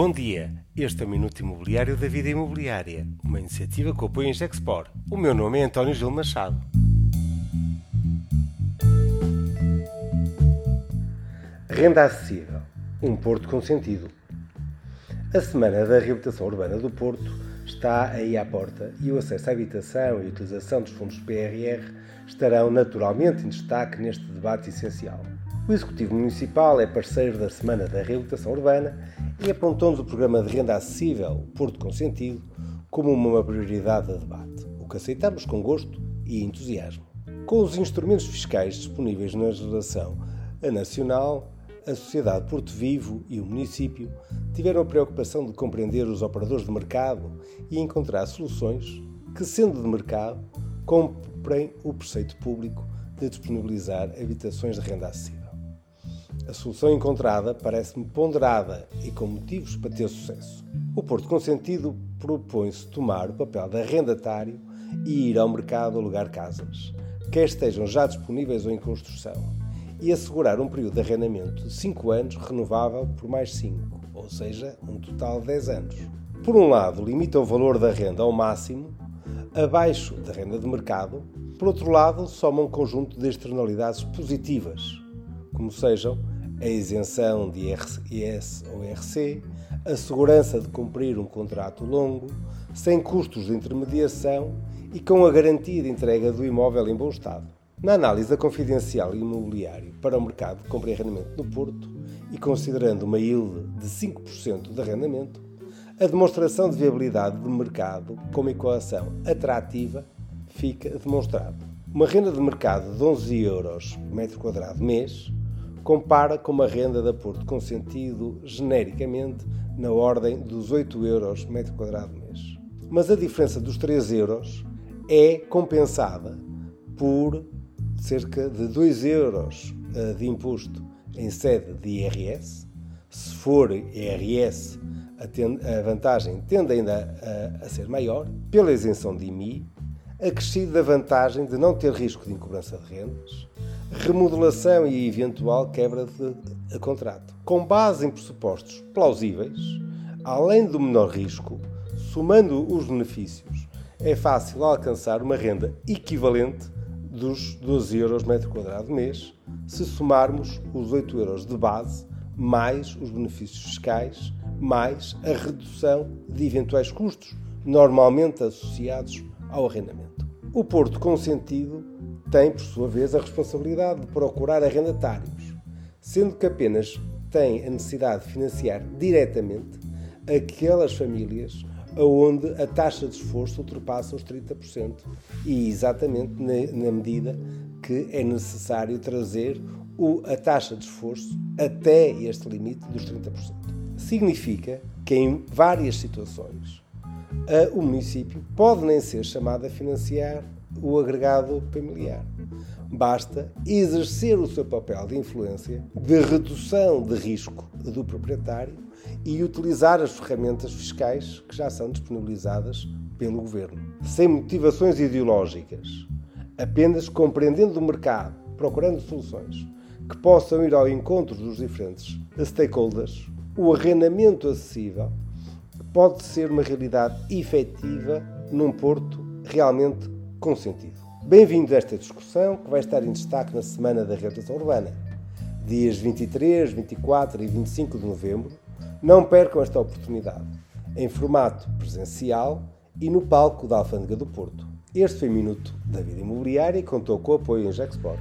Bom dia, este é o Minuto Imobiliário da Vida Imobiliária, uma iniciativa que apoia em Gexpor. O meu nome é António Gil Machado. Renda acessível, um Porto com sentido. A Semana da Reabilitação Urbana do Porto está aí à porta e o acesso à habitação e a utilização dos fundos PRR estarão naturalmente em destaque neste debate essencial. O Executivo Municipal é parceiro da Semana da Reabilitação Urbana e apontou-nos o programa de renda acessível, Porto com Sentido, como uma prioridade de debate, o que aceitamos com gosto e entusiasmo. Com os instrumentos fiscais disponíveis na legislação a nacional, a Sociedade Porto Vivo e o município tiveram a preocupação de compreender os operadores de mercado e encontrar soluções que, sendo de mercado, cumprem o preceito público de disponibilizar habitações de renda acessível. A solução encontrada parece-me ponderada e com motivos para ter sucesso. O Porto Consentido propõe-se tomar o papel de arrendatário e ir ao mercado alugar casas, quer estejam já disponíveis ou em construção, e assegurar um período de arrendamento de 5 anos renovável por mais 5, ou seja, um total de 10 anos. Por um lado, limita o valor da renda ao máximo, abaixo da renda de mercado, por outro lado, soma um conjunto de externalidades positivas, como sejam a isenção de IRS ou IRC, a segurança de cumprir um contrato longo, sem custos de intermediação e com a garantia de entrega do imóvel em bom estado. Na análise da confidencial imobiliário para o mercado de compra e arrendamento do Porto e considerando uma yield de 5% de arrendamento, a demonstração de viabilidade do mercado como equação atrativa fica demonstrada. Uma renda de mercado de 11 euros por metro quadrado mês compara com uma renda de Porto com sentido genericamente na ordem dos 8 euros metro quadrado mês. Mas a diferença dos 3 euros é compensada por cerca de 2 euros eh, de imposto em sede de IRS. Se for IRS, a, vantagem tende ainda a, a ser maior, pela isenção de IMI, acrescido da vantagem de não ter risco de incobrança de rendas, remodelação e eventual quebra de contrato. Com base em pressupostos plausíveis, além do menor risco, somando os benefícios, é fácil alcançar uma renda equivalente dos 12 euros metro quadrado mês, se somarmos os 8 euros de base, mais os benefícios fiscais, mais a redução de eventuais custos, normalmente associados ao arrendamento. O Porto Consentido tem, por sua vez, a responsabilidade de procurar arrendatários, sendo que apenas tem a necessidade de financiar diretamente aquelas famílias onde a taxa de esforço ultrapassa os 30% e exatamente na, medida que é necessário trazer a taxa de esforço até este limite dos 30%. Significa que em várias situações o município pode nem ser chamado a financiar o agregado familiar. Basta exercer o seu papel de influência, de redução de risco do proprietário e utilizar as ferramentas fiscais que já são disponibilizadas pelo governo. Sem motivações ideológicas, apenas compreendendo o mercado, procurando soluções que possam ir ao encontro dos diferentes stakeholders, o arrendamento acessível pode ser uma realidade efetiva num porto realmente com sentido. Bem-vindo a esta discussão que vai estar em destaque na Semana da Reabilitação Urbana, dias 23, 24 e 25 de novembro. Não percam esta oportunidade, em formato presencial e no palco da Alfândega do Porto. Este foi o Minuto da Vida Imobiliária e contou com o apoio em Jacksport.